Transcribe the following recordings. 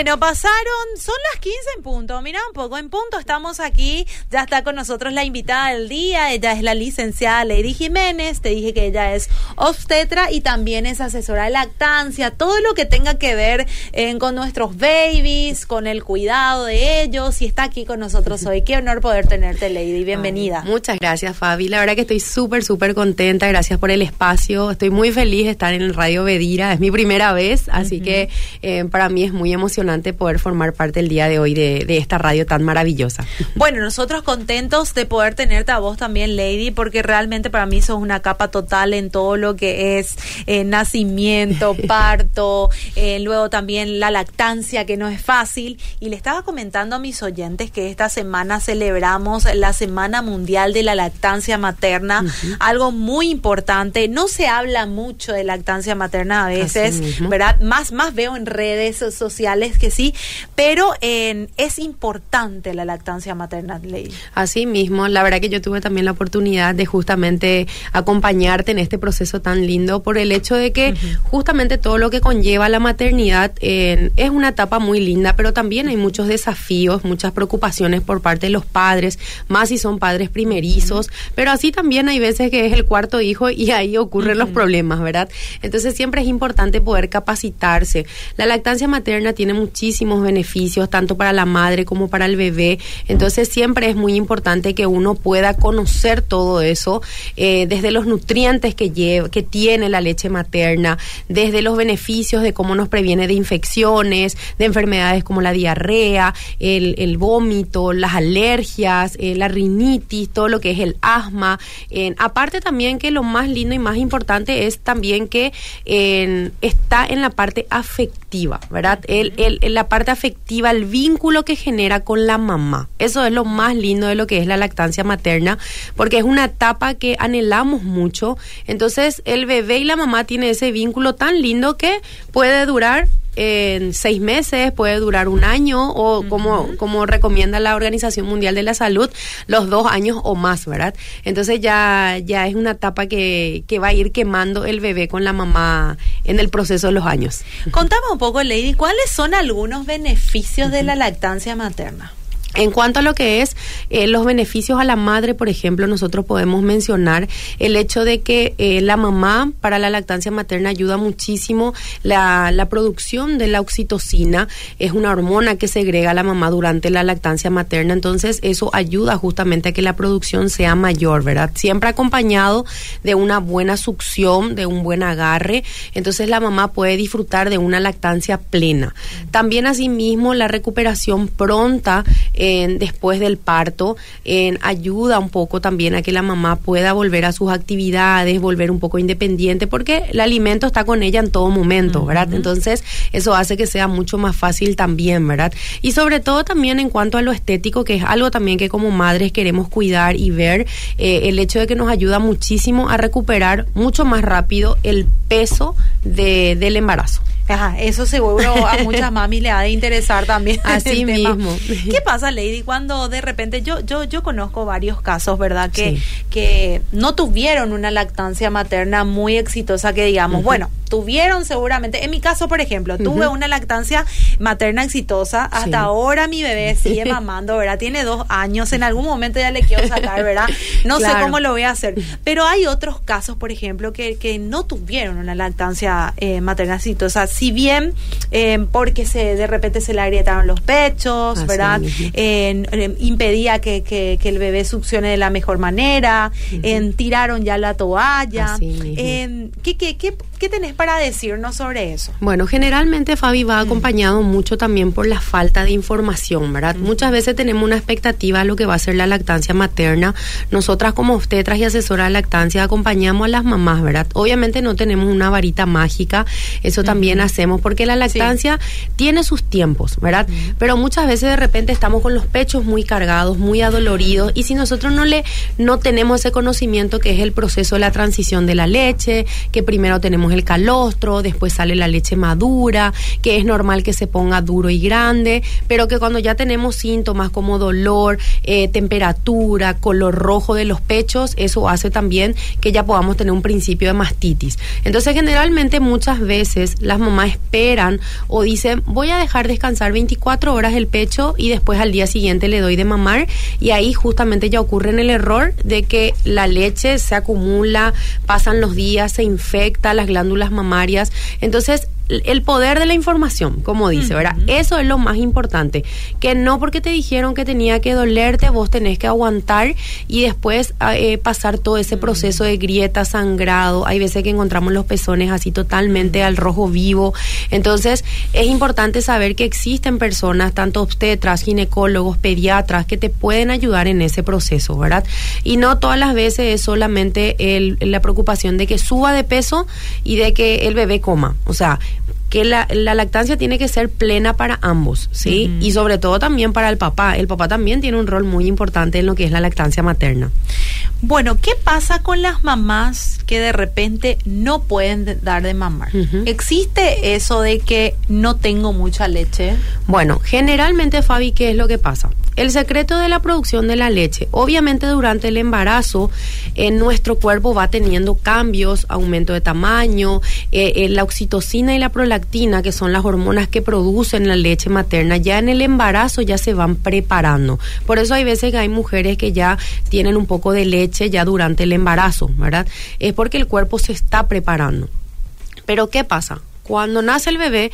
Bueno, pasaron, son las 15 en punto. Mira un poco, en punto estamos aquí. Ya está con nosotros la invitada del día. Ella es la licenciada Lady Jiménez. Te dije que ella es obstetra y también es asesora de lactancia. Todo lo que tenga que ver eh, con nuestros babies, con el cuidado de ellos. Y está aquí con nosotros hoy. Qué honor poder tenerte, Lady. Bienvenida. muchas gracias, Fabi. La verdad que estoy súper, súper contenta. Gracias por el espacio. Estoy muy feliz de estar en el Radio Bedira. Es mi primera vez, así que eh, para mí es muy emocionante poder formar parte el día de hoy de, esta radio tan maravillosa. Bueno, nosotros contentos de poder tenerte a vos también, Lady, porque realmente para mí sos una capa total en todo lo que es eh, nacimiento, parto, eh, luego también la lactancia, que no es fácil. Y le estaba comentando a mis oyentes que esta semana celebramos la Semana Mundial de la Lactancia Materna, algo muy importante. No se habla mucho de lactancia materna a veces, ¿verdad? Más, más veo en redes sociales que sí, pero es importante la lactancia materna, Ley. Así mismo, la verdad que yo tuve también la oportunidad de justamente acompañarte en este proceso tan lindo por el hecho de que justamente todo lo que conlleva la maternidad es una etapa muy linda, pero también hay muchos desafíos, muchas preocupaciones por parte de los padres, más si son padres primerizos, pero así también hay veces que es el cuarto hijo y ahí ocurren los problemas, ¿verdad? Entonces siempre es importante poder capacitarse. La lactancia materna tiene muchísimos beneficios, tanto para la madre como para el bebé. Entonces siempre es muy importante que uno pueda conocer todo eso, eh, desde los nutrientes que, lleva, que tiene la leche materna, desde los beneficios de cómo nos previene de infecciones, de enfermedades como la diarrea, el, vómito, las alergias, eh, la rinitis, todo lo que es el asma. aparte también que lo más lindo y más importante es también que está en la parte afectiva, ¿verdad? El, el, la parte afectiva, el vínculo que genera con la mamá. Eso es lo más lindo de lo que es la lactancia materna, porque es una etapa que anhelamos mucho. Entonces, el bebé y la mamá tienen ese vínculo tan lindo que puede durar en seis meses, puede durar un año o como, como recomienda la Organización Mundial de la Salud, los dos años o más, ¿verdad? Entonces ya, ya es una etapa que, que va a ir quemando el bebé con la mamá en el proceso de los años. Contame un poco, Lady, ¿cuáles son algunos beneficios de la lactancia materna? En cuanto a lo que es eh, los beneficios a la madre, por ejemplo, nosotros podemos mencionar el hecho de que eh, la mamá para la lactancia materna ayuda muchísimo la, la, producción de la oxitocina, es una hormona que segrega la mamá durante la lactancia materna, entonces eso ayuda justamente a que la producción sea mayor, ¿verdad? Siempre acompañado de una buena succión, de un buen agarre, entonces la mamá puede disfrutar de una lactancia plena. También asimismo la recuperación pronta después del parto, en ayuda un poco también a que la mamá pueda volver a sus actividades, volver un poco independiente, porque el alimento está con ella en todo momento, ¿verdad? Entonces, eso hace que sea mucho más fácil también, ¿verdad? Y sobre todo también en cuanto a lo estético, que es algo también que como madres queremos cuidar y ver, eh, el hecho de que nos ayuda muchísimo a recuperar mucho más rápido el peso de, del embarazo. Ajá, eso seguro a muchas mami le ha de interesar también. Así mismo. ¿Qué pasa, Lady, cuando de repente yo yo yo conozco varios casos, ¿verdad? Que que no tuvieron una lactancia materna muy exitosa que digamos, bueno, tuvieron seguramente, en mi caso, por ejemplo, tuve una lactancia materna exitosa, hasta ahora mi bebé sigue mamando, ¿verdad? Tiene dos años, en algún momento ya le quiero sacar, ¿verdad? No sé cómo lo voy a hacer, pero hay otros casos, por ejemplo, que, que no tuvieron una lactancia eh, materna exitosa si bien eh, porque se de repente se le agrietaron los pechos, ¿verdad? Impedía que, que, el bebé succione de la mejor manera, tiraron ya la toalla. ¿qué, qué, qué, ¿Qué tenés para decirnos sobre eso? Bueno, generalmente Fabi va acompañado mucho también por la falta de información, ¿verdad? Muchas veces tenemos una expectativa de lo que va a ser la lactancia materna. Nosotras como obstetras y asesoras de lactancia acompañamos a las mamás, ¿verdad? Obviamente no tenemos una varita mágica, eso también hacemos porque la lactancia tiene sus tiempos, ¿verdad? Pero muchas veces de repente estamos con los pechos muy cargados, muy adoloridos y si nosotros no le no tenemos ese conocimiento que es el proceso de la transición de la leche, que primero tenemos el calostro, después sale la leche madura, que es normal que se ponga duro y grande, pero que cuando ya tenemos síntomas como dolor, eh, temperatura, color rojo de los pechos, eso hace también que ya podamos tener un principio de mastitis. Entonces, generalmente muchas veces las mamás esperan o dicen, voy a dejar descansar 24 horas el pecho y después al día siguiente le doy de mamar y ahí justamente ya ocurre en el error de que la leche se acumula, pasan los días, se infecta las glándulas mamarias. Entonces, el poder de la información, como dice, ¿verdad? Eso es lo más importante. Que no porque te dijeron que tenía que dolerte, vos tenés que aguantar y después ah, eh, pasar todo ese proceso de grieta, sangrado. Hay veces que encontramos los pezones así totalmente al rojo vivo. Entonces, es importante saber que existen personas, tanto obstetras, ginecólogos, pediatras, que te pueden ayudar en ese proceso, ¿verdad? Y no todas las veces es solamente la preocupación de que suba de peso y de que el bebé coma. O sea, que la, lactancia tiene que ser plena para ambos, ¿sí? Y sobre todo también para el papá. El papá también tiene un rol muy importante en lo que es la lactancia materna. Bueno, ¿qué pasa con las mamás que de repente no pueden dar de mamar? ¿Existe eso de que no tengo mucha leche? Bueno, generalmente, Fabi, ¿qué es lo que pasa? El secreto de la producción de la leche, obviamente durante el embarazo, en nuestro cuerpo va teniendo cambios, aumento de tamaño, eh, eh, la oxitocina y la prolactina, que son las hormonas que producen la leche materna, ya en el embarazo ya se van preparando. Por eso hay veces que hay mujeres que ya tienen un poco de leche ya durante el embarazo, ¿verdad? Es porque el cuerpo se está preparando. Pero ¿qué pasa? Cuando nace el bebé,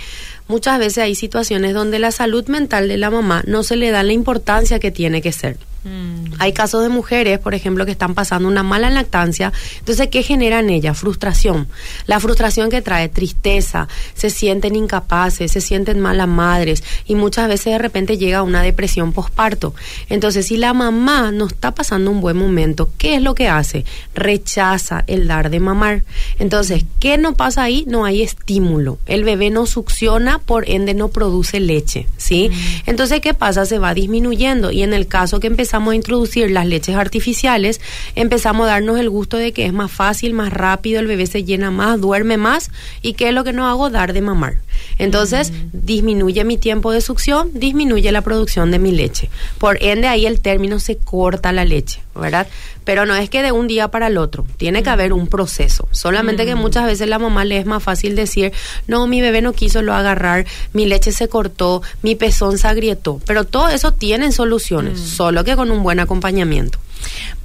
muchas veces hay situaciones donde la salud mental de la mamá no se le da la importancia que tiene que ser. Mm. Hay casos de mujeres, por ejemplo, que están pasando una mala lactancia. Entonces, ¿qué genera en ellas? Frustración. La frustración que trae tristeza, se sienten incapaces, se sienten malas madres y muchas veces de repente llega una depresión posparto. Entonces, si la mamá no está pasando un buen momento, ¿qué es lo que hace? Rechaza el dar de mamar. Entonces, ¿qué no pasa ahí? No hay estímulo. El bebé no succiona, por ende no produce leche, ¿sí? Mm. Entonces, ¿qué pasa? Se va disminuyendo y en el caso que empezamos a introducir las leches artificiales, empezamos a darnos el gusto de que es más fácil, más rápido, el bebé se llena más, duerme más y qué es lo que no hago dar de mamar. Entonces, disminuye mi tiempo de succión, disminuye la producción de mi leche. Por ende, ahí el término se corta la leche, ¿verdad? Pero no es que de un día para el otro, tiene que haber un proceso. Solamente que muchas veces la mamá le es más fácil decir, no, mi bebé no quiso lo agarrar, mi leche se cortó, mi pezón se agrietó. Pero todo eso tiene soluciones, solo que con un buen acompañamiento.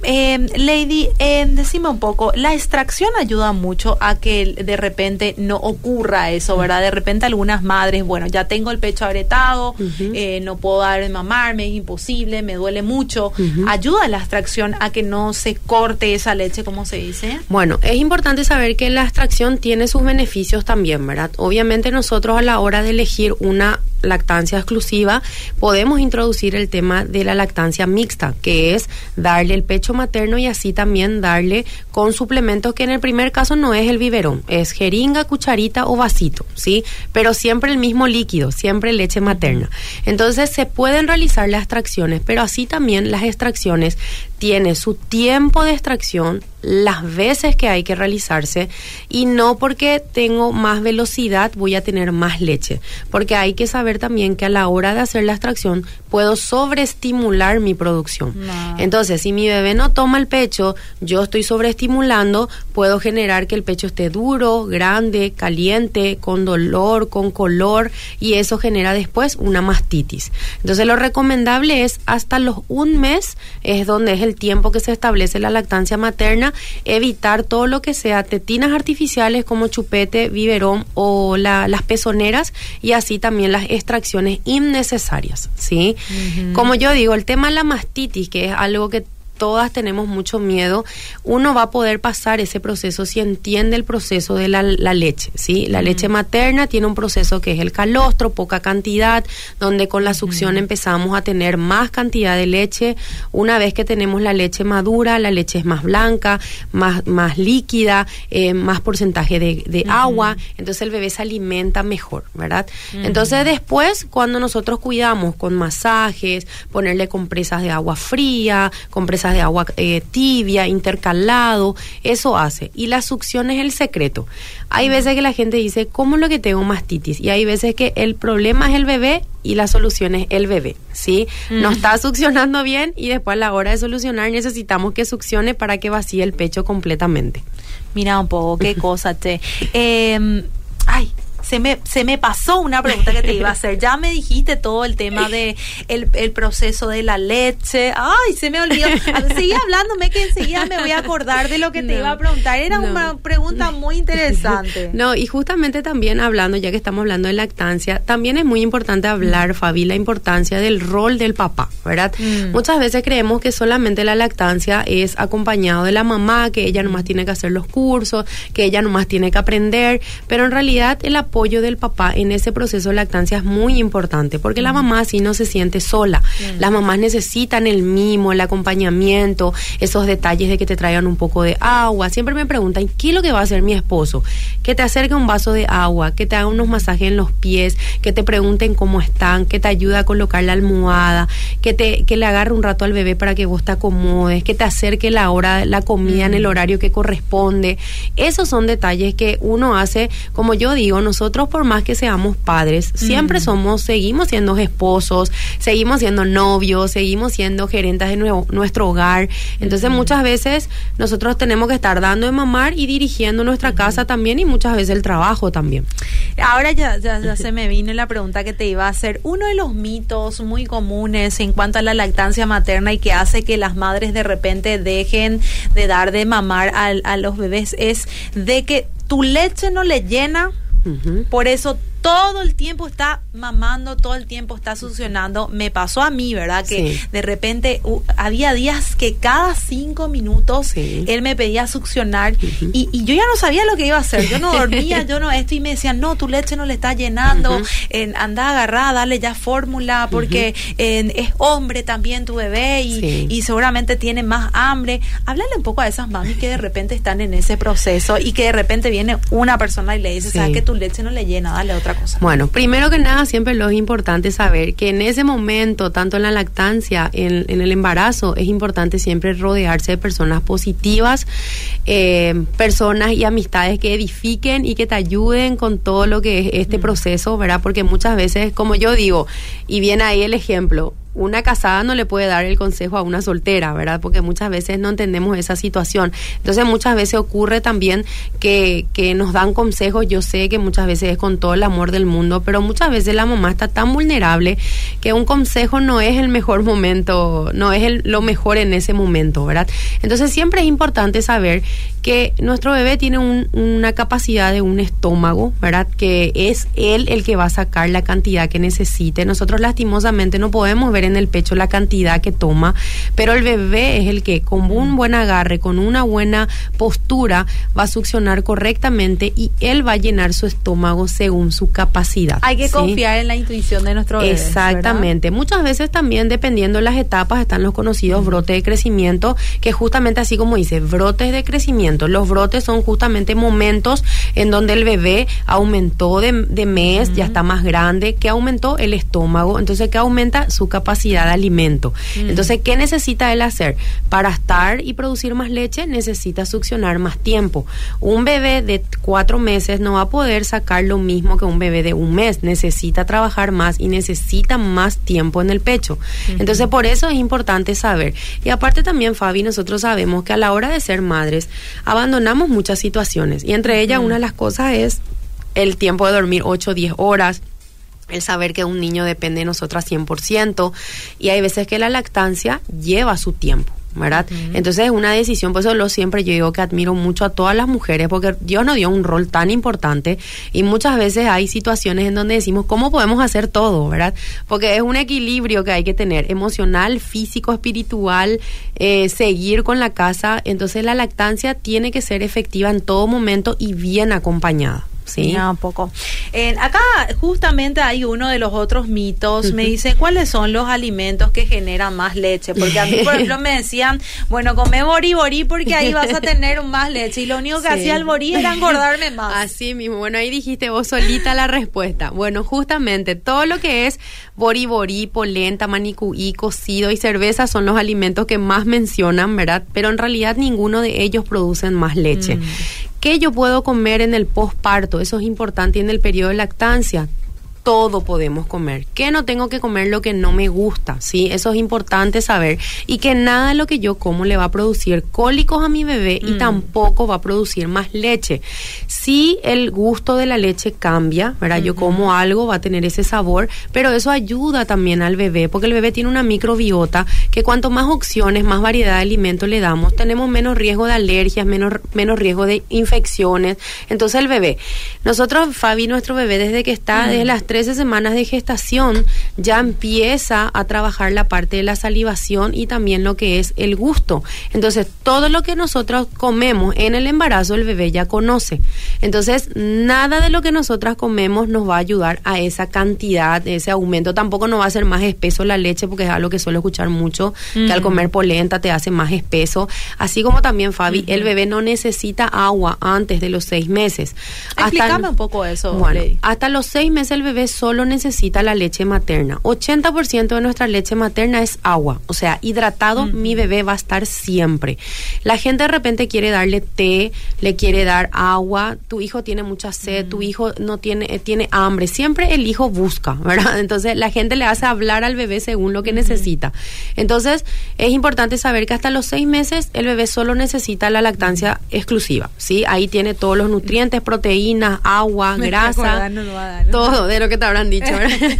Eh, Lady, eh, decime un poco, la extracción ayuda mucho a que de repente no ocurra eso, ¿verdad? De repente algunas madres, bueno, ya tengo el pecho agrietado, eh, no puedo dar de mamarme, es imposible, me duele mucho. ¿Ayuda la extracción a que no se corte esa leche, como se dice? Bueno, es importante saber que la extracción tiene sus beneficios también, ¿verdad? Obviamente nosotros a la hora de elegir una lactancia exclusiva, podemos introducir el tema de la lactancia mixta, que es darle el pecho materno y así también darle con suplementos que en el primer caso no es el biberón, es jeringa, cucharita o vasito, ¿sí? Pero siempre el mismo líquido, siempre leche materna. Entonces se pueden realizar las extracciones, pero así también las extracciones tienen su tiempo de extracción, las veces que hay que realizarse y no porque tengo más velocidad voy a tener más leche, porque hay que saber también que a la hora de hacer la extracción puedo sobreestimular mi producción. Entonces, si mi bebé no toma el pecho, yo estoy sobreestimulando, puedo generar que el pecho esté duro, grande, caliente, con dolor, con color y eso genera después una mastitis. Entonces, lo recomendable es hasta los un mes es donde es el tiempo que se establece la lactancia materna evitar todo lo que sea tetinas artificiales como chupete, biberón o las pezoneras y así también las extracciones innecesarias, ¿sí? Como yo digo, el tema de la mastitis, que es algo que todas tenemos mucho miedo, uno va a poder pasar ese proceso si entiende el proceso de la, leche, ¿sí? La leche materna tiene un proceso que es el calostro, poca cantidad, donde con la succión empezamos a tener más cantidad de leche. Una vez que tenemos la leche madura, la leche es más blanca, más, más líquida, eh, más porcentaje de, agua, entonces el bebé se alimenta mejor, ¿verdad? Entonces después, cuando nosotros cuidamos con masajes, ponerle compresas de agua fría, compresas de agua eh, tibia, intercalado, eso hace. Y la succión es el secreto. Hay veces que la gente dice, ¿cómo lo que tengo mastitis? Y hay veces que el problema es el bebé y la solución es el bebé, ¿sí? No está succionando bien y después a la hora de solucionar necesitamos que succione para que vacíe el pecho completamente. Mira un poco, qué cosa, te. Eh, ay, se me, se me pasó una pregunta que te iba a hacer. Ya me dijiste todo el tema de el, proceso de la leche. Ay, se me olvidó. Seguí hablándome que enseguida me voy a acordar de lo que te iba a preguntar. Era una pregunta muy interesante. No, y justamente también hablando, ya que estamos hablando de lactancia, también es muy importante hablar, mm. Fabi, la importancia del rol del papá, ¿verdad? Mm. Muchas veces creemos que solamente la lactancia es acompañado de la mamá, que ella nomás tiene que hacer los cursos, que ella nomás tiene que aprender, pero en realidad el apoyo del papá en ese proceso de lactancia es muy importante, porque la mamá así no se siente sola. Las mamás necesitan el mimo, el acompañamiento, esos detalles de que te traigan un poco de agua. Siempre me preguntan, ¿qué es lo que va a hacer mi esposo? Que te acerque un vaso de agua, que te haga unos masajes en los pies, que te pregunten cómo están, que te ayude a colocar la almohada, que te que le agarre un rato al bebé para que vos te acomodes, que te acerque la hora la comida en el horario que corresponde. Esos son detalles que uno hace, como yo digo, nosotros nosotros por más que seamos padres, siempre somos, seguimos siendo esposos, seguimos siendo novios, seguimos siendo gerentes de nuestro hogar. Entonces muchas veces nosotros tenemos que estar dando de mamar y dirigiendo nuestra casa también y muchas veces el trabajo también. Ahora ya, ya, se me vino la pregunta que te iba a hacer. Uno de los mitos muy comunes en cuanto a la lactancia materna y que hace que las madres de repente dejen de dar de mamar a, a los bebés es de que tu leche no le llena por eso todo el tiempo está mamando, todo el tiempo está succionando. Me pasó a mí, ¿verdad? Que de repente había días que cada cinco minutos él me pedía succionar y, yo ya no sabía lo que iba a hacer. Yo no dormía, yo no esto y me decían, no, tu leche no le está llenando, anda agarrada, dale ya fórmula porque es hombre también tu bebé y, seguramente tiene más hambre. Háblale un poco a esas mamis que de repente están en ese proceso y que de repente viene una persona y le dice, sabes que tu leche no le llena, dale otra bueno, primero que nada, siempre lo es importante saber que en ese momento, tanto en la lactancia, en, en el embarazo, es importante siempre rodearse de personas positivas, eh, personas y amistades que edifiquen y que te ayuden con todo lo que es este mm. proceso, ¿verdad? Porque muchas veces, como yo digo, y viene ahí el ejemplo, una casada no le puede dar el consejo a una soltera, ¿verdad? Porque muchas veces no entendemos esa situación. Entonces muchas veces ocurre también que, que nos dan consejos, yo sé que muchas veces es con todo el amor del mundo, pero muchas veces la mamá está tan vulnerable que un consejo no es el mejor momento, no es el, lo mejor en ese momento, ¿verdad? Entonces siempre es importante saber que nuestro bebé tiene una capacidad de un estómago, ¿verdad? Que es él el que va a sacar la cantidad que necesite. Nosotros lastimosamente no podemos ver en el pecho la cantidad que toma, pero el bebé es el que con un buen agarre, con una buena postura, va a succionar correctamente y él va a llenar su estómago según su capacidad. Hay que confiar en la intuición de nuestro bebé. Exactamente. Muchas veces también, dependiendo de las etapas, están los conocidos brotes de crecimiento, que justamente así como dice, brotes de crecimiento los brotes son justamente momentos en donde el bebbe aumentó de, mes, ya está más grande, que aumentó el estómago, entonces que aumenta su capacidad de alimento. Entonces, ¿qué necesita él hacer? Para estar y producir más leche, necesita succionar más tiempo. Un bebé de cuatro meses no va a poder sacar lo mismo que un bebé de un mes, necesita trabajar más y necesita más tiempo en el pecho. Entonces, por eso es importante saber. Y aparte también, Fabi, nosotros sabemos que a la hora de ser madres, abandonamos muchas situaciones y entre ellas una de las cosas es el tiempo de dormir 8 o 10 horas, el saber que un niño depende de nosotras 100% y hay veces que la lactancia lleva su tiempo. ¿verdad? Entonces es una decisión, por eso lo siempre yo digo que admiro mucho a todas las mujeres, porque Dios nos dio un rol tan importante y muchas veces hay situaciones en donde decimos, ¿cómo podemos hacer todo, ¿verdad? Porque es un equilibrio que hay que tener, emocional, físico, espiritual, eh, seguir con la casa, entonces la lactancia tiene que ser efectiva en todo momento y bien acompañada. ¿sí? No, poco. Eh, acá justamente hay uno de los otros mitos. Me dice, ¿cuáles son los alimentos que generan más leche? Porque a mí, por ejemplo, me decían, bueno, come bori bori porque ahí vas a tener más leche. Y lo único que hacía el bori era engordarme más. Así mismo. Bueno, ahí dijiste vos solita la respuesta. Bueno, justamente todo lo que es bori bori, polenta, manicuí, cocido y cerveza son los alimentos que más mencionan, ¿verdad? Pero en realidad ninguno de ellos producen más leche. Mm. ¿Qué yo puedo comer en el posparto? Eso es importante y en el periodo de lactancia todo podemos comer, que no tengo que comer lo que no me gusta, ¿sí? Eso es importante saber y que nada de lo que yo como le va a producir cólicos a mi bebé y mm. tampoco va a producir más leche. Si el gusto de la leche cambia, ¿verdad? Yo como algo, va a tener ese sabor, pero eso ayuda también al bebé, porque el bebé tiene una microbiota que cuanto más opciones, más variedad de alimentos le damos, tenemos menos riesgo de alergias, menos, menos riesgo de infecciones. Entonces el bebé, nosotros, Fabi, nuestro bebé desde que está, desde las 13 semanas de gestación ya empieza a trabajar la parte de la salivación y también lo que es el gusto. Entonces, todo lo que nosotros comemos en el embarazo, el bebé ya conoce. Entonces, nada de lo que nosotras comemos nos va a ayudar a esa cantidad, ese aumento. Tampoco nos va a hacer más espeso la leche, porque es algo que suelo escuchar mucho, que al comer polenta te hace más espeso. Así como también, Fabi, el bebé no necesita agua antes de los seis meses. Explícame un poco eso. Bueno, hasta los seis meses el bebé solo necesita la leche materna. 80% de nuestra leche materna es agua, o sea, hidratado mi bebé va a estar siempre. La gente de repente quiere darle té, le quiere dar agua, tu hijo tiene mucha sed, tu hijo no tiene eh, tiene hambre, siempre el hijo busca, ¿verdad? Entonces, la gente le hace hablar al bebé según lo que necesita. Entonces, es importante saber que hasta los seis meses el bebé solo necesita la lactancia exclusiva, ¿sí? Ahí tiene todos los nutrientes, proteínas, agua, grasa, todo de lo que te habrán dicho.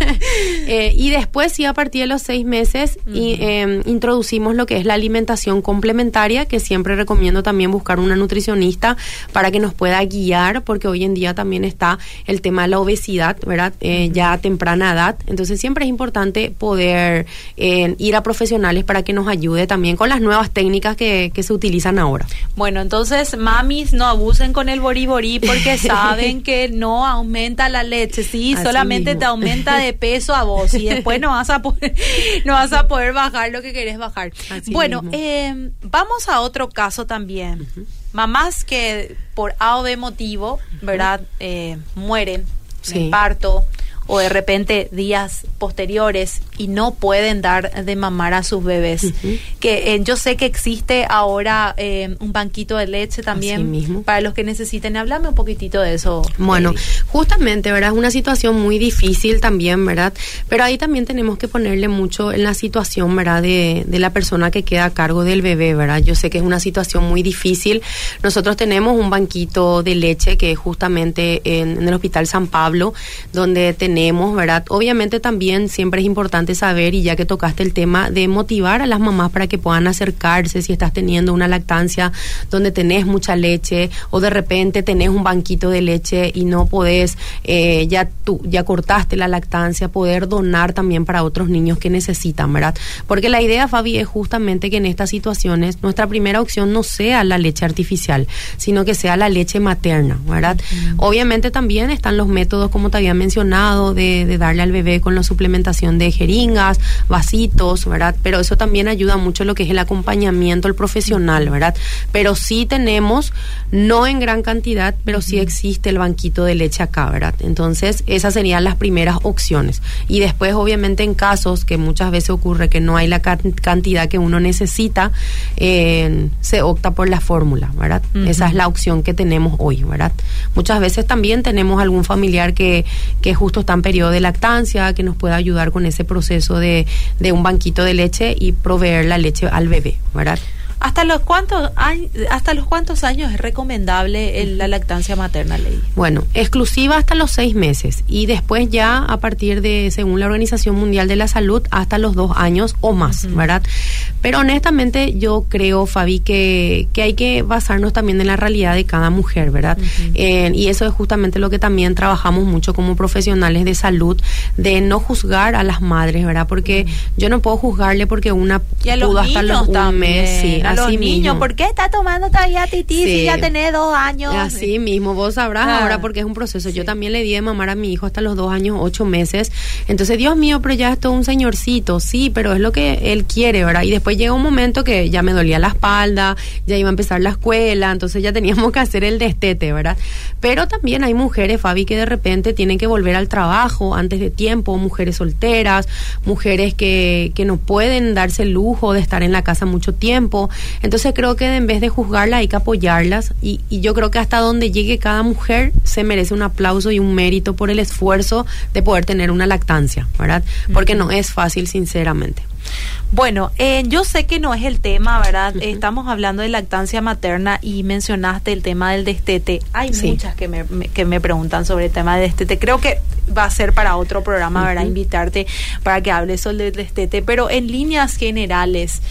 eh, y después, sí, a partir de los seis meses, y, em, introducimos lo que es la alimentación complementaria, que siempre recomiendo también buscar una nutricionista para que nos pueda guiar, porque hoy en día también está el tema de la obesidad, ¿verdad? Eh, ya a temprana edad. Entonces, siempre es importante poder eh, ir a profesionales para que nos ayude también con las nuevas técnicas que, que se utilizan ahora. Bueno, entonces, mamis, no abusen con el boriborí porque saben que no aumenta la leche, sí, solamente te aumenta de peso a vos y después no vas a poder, no vas a poder bajar lo que querés bajar. bueno, eh, vamos a otro caso también. Mamás que por A o B motivo, ¿verdad? Eh, mueren en parto o de repente días posteriores y no pueden dar de mamar a sus bebés. Que eh, yo sé que existe ahora eh, un banquito de leche también para los que necesiten. Háblame un poquitito de eso. Bueno, justamente, ¿verdad? Es una situación muy difícil también, ¿verdad? Pero ahí también tenemos que ponerle mucho en la situación, ¿verdad? De, de la persona que queda a cargo del bebé, ¿verdad? Yo sé que es una situación muy difícil. Nosotros tenemos un banquito de leche que es justamente en, en el Hospital San Pablo, donde tenemos tenemos, ¿verdad? Obviamente también siempre es importante saber, y ya que tocaste el tema, de motivar a las mamás para que puedan acercarse si estás teniendo una lactancia donde tenés mucha leche o de repente tenés un banquito de leche y no podés, eh, ya tú, ya cortaste la lactancia, poder donar también para otros niños que necesitan, ¿verdad? Porque la idea, Fabi, es justamente que en estas situaciones nuestra primera opción no sea la leche artificial, sino que sea la leche materna, ¿verdad? Obviamente también están los métodos, como te había mencionado, de, darle al bebé con la suplementación de jeringas, vasitos, ¿verdad? Pero eso también ayuda mucho lo que es el acompañamiento el profesional, ¿verdad? Pero sí tenemos, no en gran cantidad, pero sí existe el banquito de leche acá, ¿verdad? Entonces, esas serían las primeras opciones. Y después, obviamente, en casos que muchas veces ocurre que no hay la cantidad que uno necesita, eh, se opta por la fórmula, ¿verdad? Esa es la opción que tenemos hoy, ¿verdad? Muchas veces también tenemos algún familiar que, que justo está en periodo de lactancia, que nos pueda ayudar con ese proceso de, de un banquito de leche y proveer la leche al bebé, ¿verdad? ¿Hasta los cuántos años, hasta los cuántos años es recomendable la lactancia materna, ley? Bueno, exclusiva hasta los seis meses y después ya a partir de, según la Organización Mundial de la Salud, hasta los dos años o más, ¿verdad? Pero honestamente yo creo, Fabi, que, que hay que basarnos también en la realidad de cada mujer, ¿verdad? Eh, y eso es justamente lo que también trabajamos mucho como profesionales de salud, de no juzgar a las madres, ¿verdad? Porque yo no puedo juzgarle porque una pudo hasta los un mes, sí, a los niños, ¿por qué está tomando todavía tití si ya tiene dos años? Así mismo, vos sabrás ah. ahora porque es un proceso. Yo también le di de mamar a mi hijo hasta los dos años, ocho meses. Entonces, Dios mío, pero ya es todo un señorcito, sí, pero es lo que él quiere, ¿verdad? Y después llega un momento que ya me dolía la espalda, ya iba a empezar la escuela, entonces ya teníamos que hacer el destete, ¿verdad? Pero también hay mujeres, Fabi, que de repente tienen que volver al trabajo antes de tiempo, mujeres solteras, mujeres que, que no pueden darse el lujo de estar en la casa mucho tiempo. Entonces creo que en vez de juzgarla hay que apoyarlas y, y yo creo que hasta donde llegue cada mujer se merece un aplauso y un mérito por el esfuerzo de poder tener una lactancia, ¿verdad? Porque no es fácil, sinceramente. Bueno, eh, yo sé que no es el tema, ¿verdad? Estamos hablando de lactancia materna y mencionaste el tema del destete. Hay muchas que me, que me preguntan sobre el tema del destete. Creo que va a ser para otro programa, ¿verdad? Invitarte para que hables sobre el destete. Pero en líneas generales,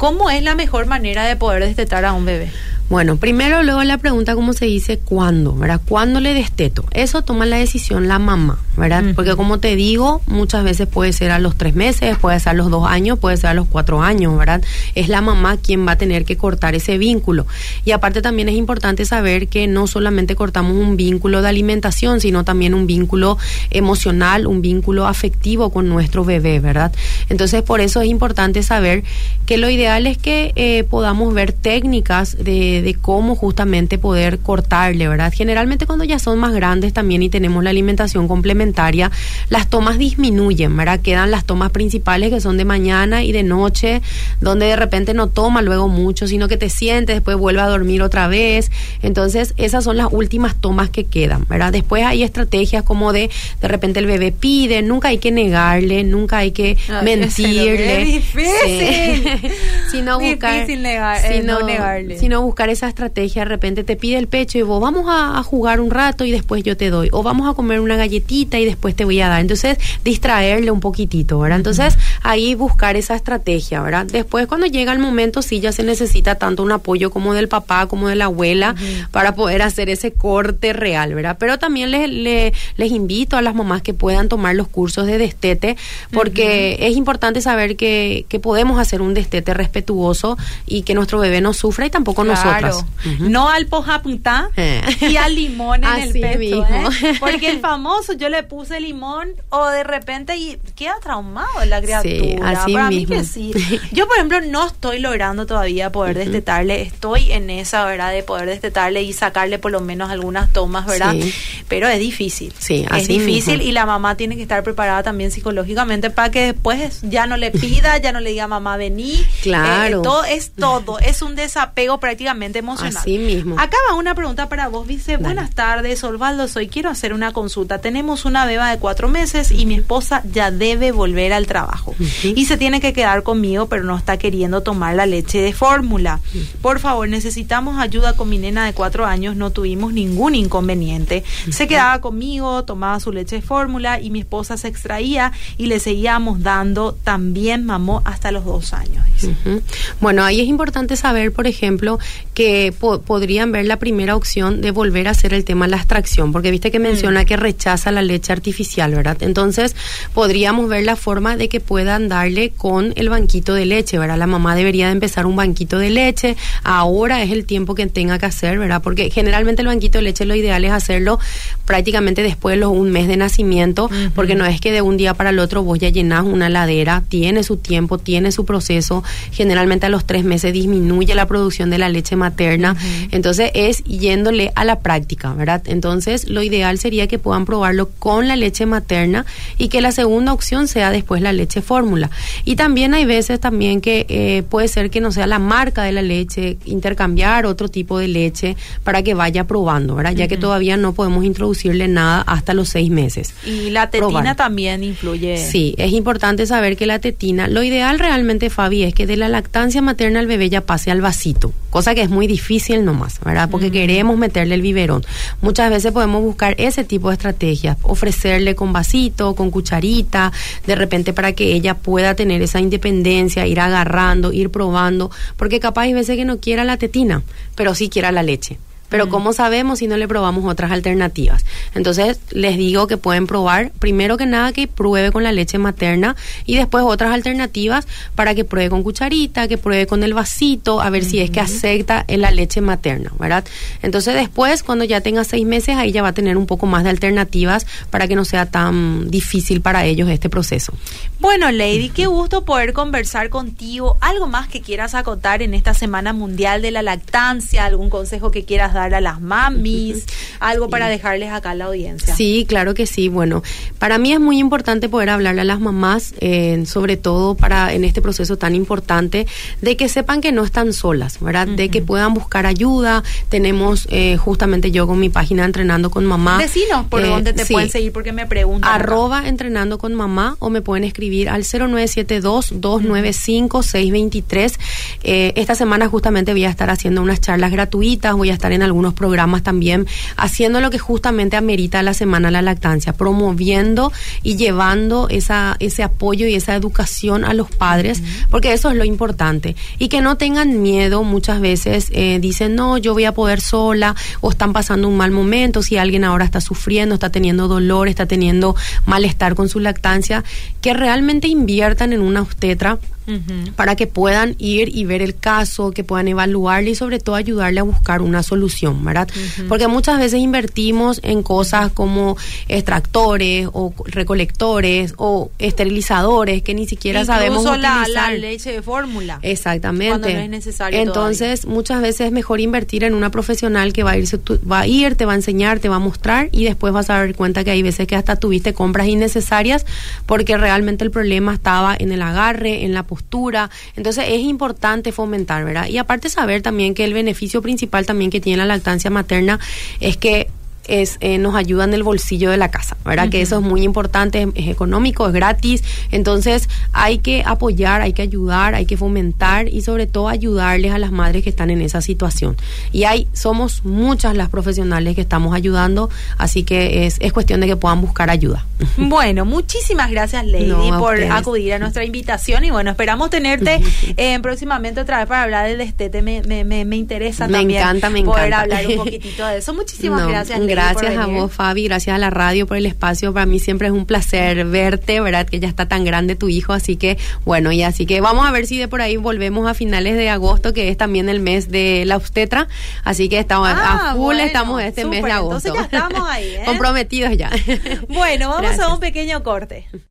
¿cómo es la mejor manera de poder destetar a un bebé? Bueno, primero luego la pregunta cómo se dice cuándo, ¿verdad? ¿Cuándo le desteto? Eso toma la decisión la mamá, ¿verdad? Porque como te digo, muchas veces puede ser a los tres meses, puede ser a los dos años, puede ser a los cuatro años, ¿verdad? Es la mamá quien va a tener que cortar ese vínculo. Y aparte también es importante saber que no solamente cortamos un vínculo de alimentación, sino también un vínculo emocional, un vínculo afectivo con nuestro bebé, ¿verdad? Entonces por eso es importante saber que lo ideal es que eh, podamos ver técnicas de de, cómo justamente poder cortarle, ¿verdad? Generalmente cuando ya son más grandes también y tenemos la alimentación complementaria, las tomas disminuyen, ¿verdad? Quedan las tomas principales que son de mañana y de noche, donde de repente no toma luego mucho, sino que te sientes, después vuelve a dormir otra vez. Entonces, esas son las últimas tomas que quedan, ¿verdad? Después hay estrategias como de, de repente el bebé pide, nunca hay que negarle, nunca hay que mentirle. Es difícil. sino buscar, difícil eh, no negarle. Sino buscar esa estrategia, de repente te pide el pecho y vos vamos a, jugar un rato y después yo te doy, o vamos a comer una galletita y después te voy a dar. Entonces, distraerle un poquitito, ¿verdad? Entonces, ahí buscar esa estrategia, ¿verdad? Después, cuando llega el momento, sí ya se necesita tanto un apoyo como del papá, como de la abuela, para poder hacer ese corte real, ¿verdad? Pero también les, les, invito a las mamás que puedan tomar los cursos de destete, porque es importante saber que, que podemos hacer un destete respetuoso y que nuestro bebé no sufra y tampoco nosotros Claro. No al pojapuntá eh. y al limón en el pecho. ¿eh? Porque el famoso, yo le puse limón o de repente y queda traumado la criatura. así Para mismo. mí que sí. Yo, por ejemplo, no estoy logrando todavía poder destetarle. Estoy en esa, ¿verdad? De poder destetarle y sacarle por lo menos algunas tomas, ¿verdad? Pero es difícil. Sí, Es difícil y la mamá tiene que estar preparada también psicológicamente para que después ya no le pida, ya no le diga mamá vení. Claro. Eh, todo es todo. Es un desapego prácticamente emocional. Así mismo. Acá va una pregunta para vos, dice, buenas tardes, Osvaldo, soy, quiero hacer una consulta. Tenemos una beba de cuatro meses y mi esposa ya debe volver al trabajo. Y se tiene que quedar conmigo, pero no está queriendo tomar la leche de fórmula. Por favor, necesitamos ayuda con mi nena de cuatro años, no tuvimos ningún inconveniente. Se quedaba conmigo, tomaba su leche de fórmula y mi esposa se extraía y le seguíamos dando, también mamó hasta los dos años. Bueno, ahí es importante saber, por ejemplo, que podrían ver la primera opción de volver a hacer el tema de la extracción, porque viste que mm. menciona que rechaza la leche artificial, ¿verdad? Entonces, podríamos ver la forma de que puedan darle con el banquito de leche, ¿verdad? La mamá debería de empezar un banquito de leche, ahora es el tiempo que tenga que hacer, ¿verdad? Porque generalmente el banquito de leche lo ideal es hacerlo prácticamente después de los un mes de nacimiento, porque no es que de un día para el otro vos ya llenás una ladera, tiene su tiempo, tiene su proceso, generalmente a los tres meses disminuye la producción de la leche materna. Entonces es yéndole a la práctica, ¿verdad? Entonces lo ideal sería que puedan probarlo con la leche materna y que la segunda opción sea después la leche fórmula. Y también hay veces también que eh, puede ser que no sea la marca de la leche, intercambiar otro tipo de leche para que vaya probando, ¿verdad? Ya que todavía no podemos introducirle nada hasta los seis meses. Y la tetina también influye. Sí, es importante saber que la tetina, lo ideal realmente, Fabi, es que de la lactancia materna el bebé ya pase al vasito, cosa que es muy difícil nomás, ¿verdad? Porque queremos meterle el biberón. Muchas veces podemos buscar ese tipo de estrategias, ofrecerle con vasito, con cucharita, de repente para que ella pueda tener esa independencia, ir agarrando, ir probando, porque capaz hay veces que no quiera la tetina, pero sí quiera la leche. Pero ¿cómo sabemos si no le probamos otras alternativas? Entonces, les digo que pueden probar, primero que nada, que pruebe con la leche materna y después otras alternativas para que pruebe con cucharita, que pruebe con el vasito, a ver si es que acepta en la leche materna, ¿verdad? Entonces, después, cuando ya tenga seis meses, ahí ya va a tener un poco más de alternativas para que no sea tan difícil para ellos este proceso. Bueno, Lady, qué gusto poder conversar contigo. ¿Algo más que quieras acotar en esta Semana Mundial de la Lactancia? ¿Algún consejo que quieras dar? A las mamis, algo para dejarles acá a la audiencia. Sí, claro que sí. Bueno, para mí es muy importante poder hablarle a las mamás, eh, sobre todo para en este proceso tan importante, de que sepan que no están solas, ¿verdad? De que puedan buscar ayuda. Tenemos eh, justamente yo con mi página Entrenando con Mamá. Vecinos, por eh, dónde te pueden seguir porque me preguntan. Arroba Entrenando con Mamá o me pueden escribir al 0972-295-623. esta semana justamente voy a estar haciendo unas charlas gratuitas, voy a estar en algunos programas también, haciendo lo que justamente amerita la Semana la Lactancia, promoviendo y llevando esa, ese apoyo y esa educación a los padres, porque eso es lo importante. Y que no tengan miedo, muchas veces eh, dicen, no, yo voy a poder sola, o están pasando un mal momento, si alguien ahora está sufriendo, está teniendo dolor, está teniendo malestar con su lactancia, que realmente inviertan en una obstetra para que puedan ir y ver el caso, que puedan evaluarle y sobre todo ayudarle a buscar una solución, ¿verdad? Porque muchas veces invertimos en cosas como extractores o recolectores o esterilizadores que ni siquiera sabemos utilizar. La, la leche de fórmula. Exactamente. Cuando no es necesario Entonces, muchas veces es mejor invertir en una profesional que va a, irse, va a ir, te va a enseñar, te va a mostrar y después vas a dar cuenta que hay veces que hasta tuviste compras innecesarias porque realmente el problema estaba en el agarre, en la postura entonces es importante fomentar, ¿verdad? Y aparte saber también que el beneficio principal también que tiene la lactancia materna es que es, eh, nos ayuda en el bolsillo de la casa, ¿verdad? Que eso es muy importante, es, económico, es gratis. Entonces hay que apoyar, hay que ayudar, hay que fomentar y sobre todo ayudarles a las madres que están en esa situación. Y hay, somos muchas las profesionales que estamos ayudando, así que es, es cuestión de que puedan buscar ayuda. Bueno, muchísimas gracias Lady por acudir a nuestra invitación y bueno, esperamos tenerte eh, próximamente otra vez para hablar del destete. Me, me, me, interesa me también encanta, me poder hablar un poquitito de eso. Muchísimas gracias. Lady, gracias a vos, Fabi, gracias a la radio por el espacio. Para mí siempre es un placer verte, ¿verdad? Que ya está tan grande tu hijo, así que bueno, y así que vamos a ver si de por ahí volvemos a finales de agosto, que es también el mes de la obstetra, así que estamos a ah, full, estamos este mes de agosto. Entonces ya estamos ahí, ¿eh? Comprometidos ya. Bueno, vamos a un pequeño corte.